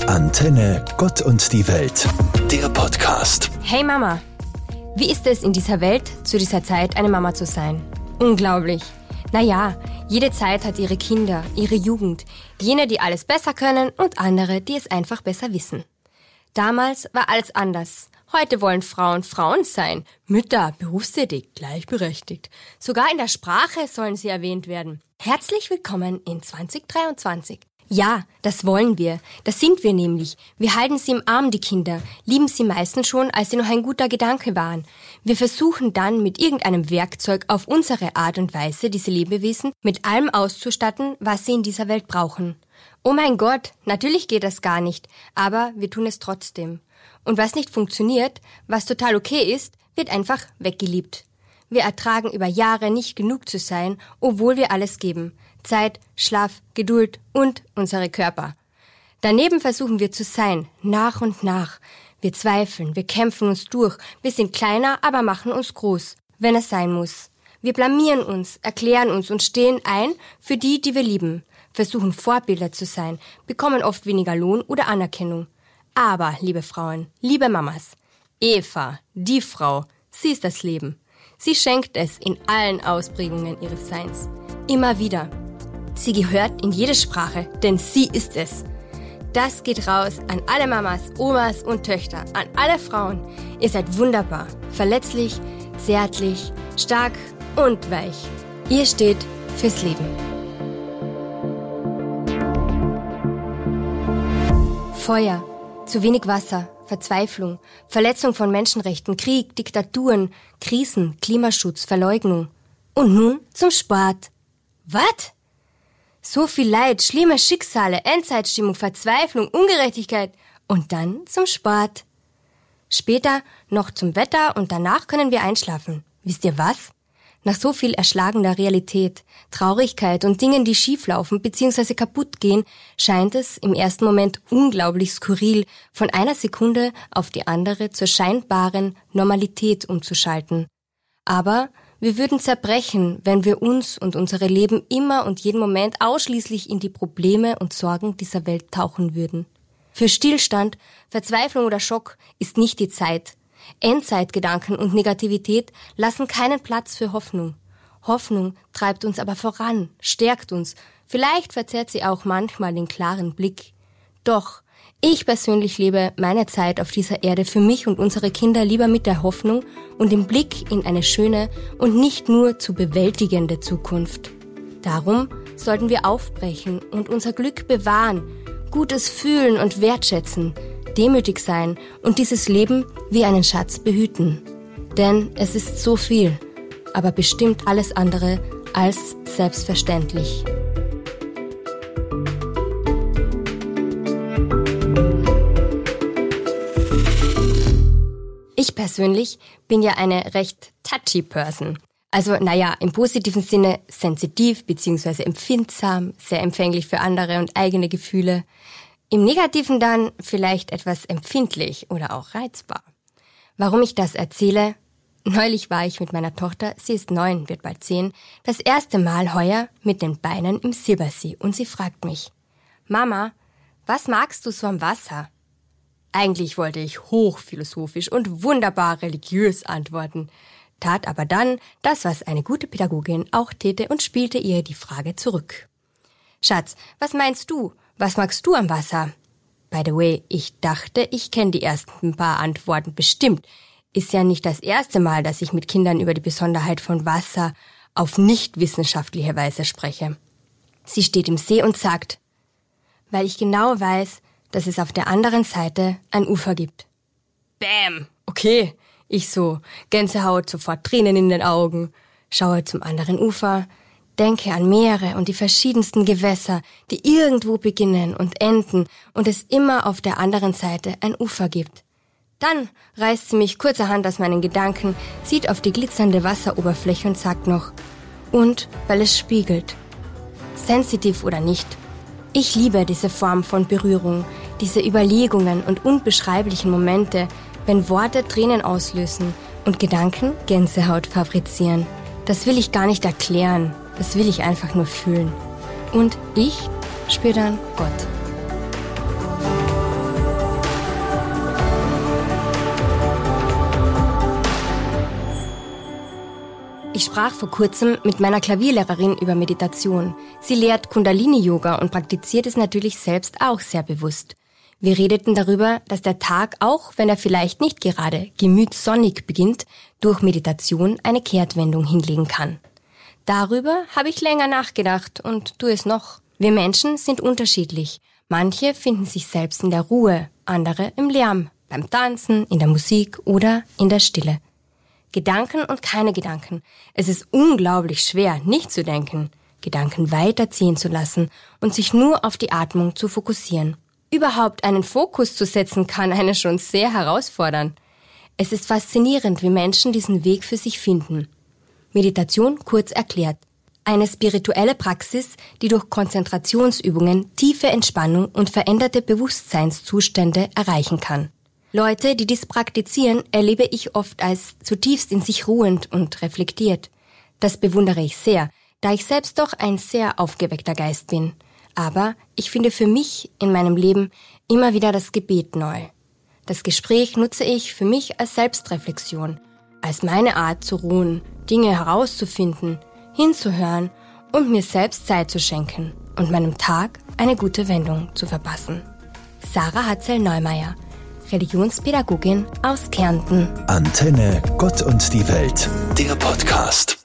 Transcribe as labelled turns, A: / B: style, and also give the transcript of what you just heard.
A: Antenne Gott und die Welt, der Podcast.
B: Hey Mama, wie ist es in dieser Welt zu dieser Zeit eine Mama zu sein? Unglaublich. Naja, jede Zeit hat ihre Kinder, ihre Jugend, jene, die alles besser können und andere, die es einfach besser wissen. Damals war alles anders. Heute wollen Frauen Frauen sein, Mütter berufstätig, gleichberechtigt. Sogar in der Sprache sollen sie erwähnt werden. Herzlich willkommen in 2023. Ja, das wollen wir. Das sind wir nämlich. Wir halten sie im Arm, die Kinder, lieben sie meistens schon, als sie noch ein guter Gedanke waren. Wir versuchen dann mit irgendeinem Werkzeug auf unsere Art und Weise diese Lebewesen mit allem auszustatten, was sie in dieser Welt brauchen. Oh mein Gott, natürlich geht das gar nicht, aber wir tun es trotzdem. Und was nicht funktioniert, was total okay ist, wird einfach weggeliebt. Wir ertragen über Jahre nicht genug zu sein, obwohl wir alles geben. Zeit, Schlaf, Geduld und unsere Körper. Daneben versuchen wir zu sein, nach und nach. Wir zweifeln, wir kämpfen uns durch, wir sind kleiner, aber machen uns groß, wenn es sein muss. Wir blamieren uns, erklären uns und stehen ein für die, die wir lieben, versuchen Vorbilder zu sein, bekommen oft weniger Lohn oder Anerkennung. Aber, liebe Frauen, liebe Mamas, Eva, die Frau, sie ist das Leben. Sie schenkt es in allen Ausprägungen ihres Seins. Immer wieder. Sie gehört in jede Sprache, denn sie ist es. Das geht raus an alle Mamas, Omas und Töchter, an alle Frauen. Ihr seid wunderbar, verletzlich, zärtlich, stark und weich. Ihr steht fürs Leben. Feuer, zu wenig Wasser, Verzweiflung, Verletzung von Menschenrechten, Krieg, Diktaturen, Krisen, Klimaschutz, Verleugnung. Und nun zum Sport. Was? So viel Leid, schlimme Schicksale, Endzeitstimmung, Verzweiflung, Ungerechtigkeit und dann zum Sport. Später noch zum Wetter und danach können wir einschlafen. Wisst ihr was? Nach so viel erschlagender Realität, Traurigkeit und Dingen, die schieflaufen bzw. kaputt gehen, scheint es im ersten Moment unglaublich skurril, von einer Sekunde auf die andere zur scheinbaren Normalität umzuschalten. Aber wir würden zerbrechen, wenn wir uns und unsere Leben immer und jeden Moment ausschließlich in die Probleme und Sorgen dieser Welt tauchen würden. Für Stillstand, Verzweiflung oder Schock ist nicht die Zeit. Endzeitgedanken und Negativität lassen keinen Platz für Hoffnung. Hoffnung treibt uns aber voran, stärkt uns. Vielleicht verzerrt sie auch manchmal den klaren Blick. Doch ich persönlich lebe meine Zeit auf dieser Erde für mich und unsere Kinder lieber mit der Hoffnung und dem Blick in eine schöne und nicht nur zu bewältigende Zukunft. Darum sollten wir aufbrechen und unser Glück bewahren, Gutes fühlen und wertschätzen, demütig sein und dieses Leben wie einen Schatz behüten. Denn es ist so viel, aber bestimmt alles andere als selbstverständlich. Ich persönlich bin ja eine recht touchy Person. Also, naja, im positiven Sinne sensitiv bzw. empfindsam, sehr empfänglich für andere und eigene Gefühle. Im negativen dann vielleicht etwas empfindlich oder auch reizbar. Warum ich das erzähle? Neulich war ich mit meiner Tochter, sie ist neun, wird bald zehn, das erste Mal heuer mit den Beinen im Silbersee und sie fragt mich, Mama, was magst du so am Wasser? Eigentlich wollte ich hochphilosophisch und wunderbar religiös antworten, tat aber dann das, was eine gute Pädagogin auch täte und spielte ihr die Frage zurück. Schatz, was meinst du? Was magst du am Wasser? By the way, ich dachte, ich kenne die ersten paar Antworten bestimmt. Ist ja nicht das erste Mal, dass ich mit Kindern über die Besonderheit von Wasser auf nicht wissenschaftliche Weise spreche. Sie steht im See und sagt, weil ich genau weiß, dass es auf der anderen Seite ein Ufer gibt. Bäm! Okay, ich so, Gänsehaut, sofort Tränen in den Augen, schaue zum anderen Ufer, denke an Meere und die verschiedensten Gewässer, die irgendwo beginnen und enden und es immer auf der anderen Seite ein Ufer gibt. Dann reißt sie mich kurzerhand aus meinen Gedanken, sieht auf die glitzernde Wasseroberfläche und sagt noch, und weil es spiegelt. Sensitiv oder nicht, ich liebe diese Form von Berührung, diese Überlegungen und unbeschreiblichen Momente, wenn Worte Tränen auslösen und Gedanken Gänsehaut fabrizieren. Das will ich gar nicht erklären, das will ich einfach nur fühlen. Und ich spüre dann Gott. Ich sprach vor kurzem mit meiner Klavierlehrerin über Meditation. Sie lehrt Kundalini-Yoga und praktiziert es natürlich selbst auch sehr bewusst. Wir redeten darüber, dass der Tag, auch wenn er vielleicht nicht gerade gemütssonnig beginnt, durch Meditation eine Kehrtwendung hinlegen kann. Darüber habe ich länger nachgedacht und tu es noch. Wir Menschen sind unterschiedlich. Manche finden sich selbst in der Ruhe, andere im Lärm, beim Tanzen, in der Musik oder in der Stille. Gedanken und keine Gedanken. Es ist unglaublich schwer, nicht zu denken, Gedanken weiterziehen zu lassen und sich nur auf die Atmung zu fokussieren. Überhaupt einen Fokus zu setzen kann eine schon sehr herausfordern. Es ist faszinierend, wie Menschen diesen Weg für sich finden. Meditation kurz erklärt. Eine spirituelle Praxis, die durch Konzentrationsübungen tiefe Entspannung und veränderte Bewusstseinszustände erreichen kann. Leute, die dies praktizieren, erlebe ich oft als zutiefst in sich ruhend und reflektiert. Das bewundere ich sehr, da ich selbst doch ein sehr aufgeweckter Geist bin. Aber ich finde für mich in meinem Leben immer wieder das Gebet neu. Das Gespräch nutze ich für mich als Selbstreflexion, als meine Art zu ruhen, Dinge herauszufinden, hinzuhören und mir selbst Zeit zu schenken und meinem Tag eine gute Wendung zu verpassen. Sarah Hatzel-Neumeier Religionspädagogin aus Kärnten.
A: Antenne Gott und die Welt, der Podcast.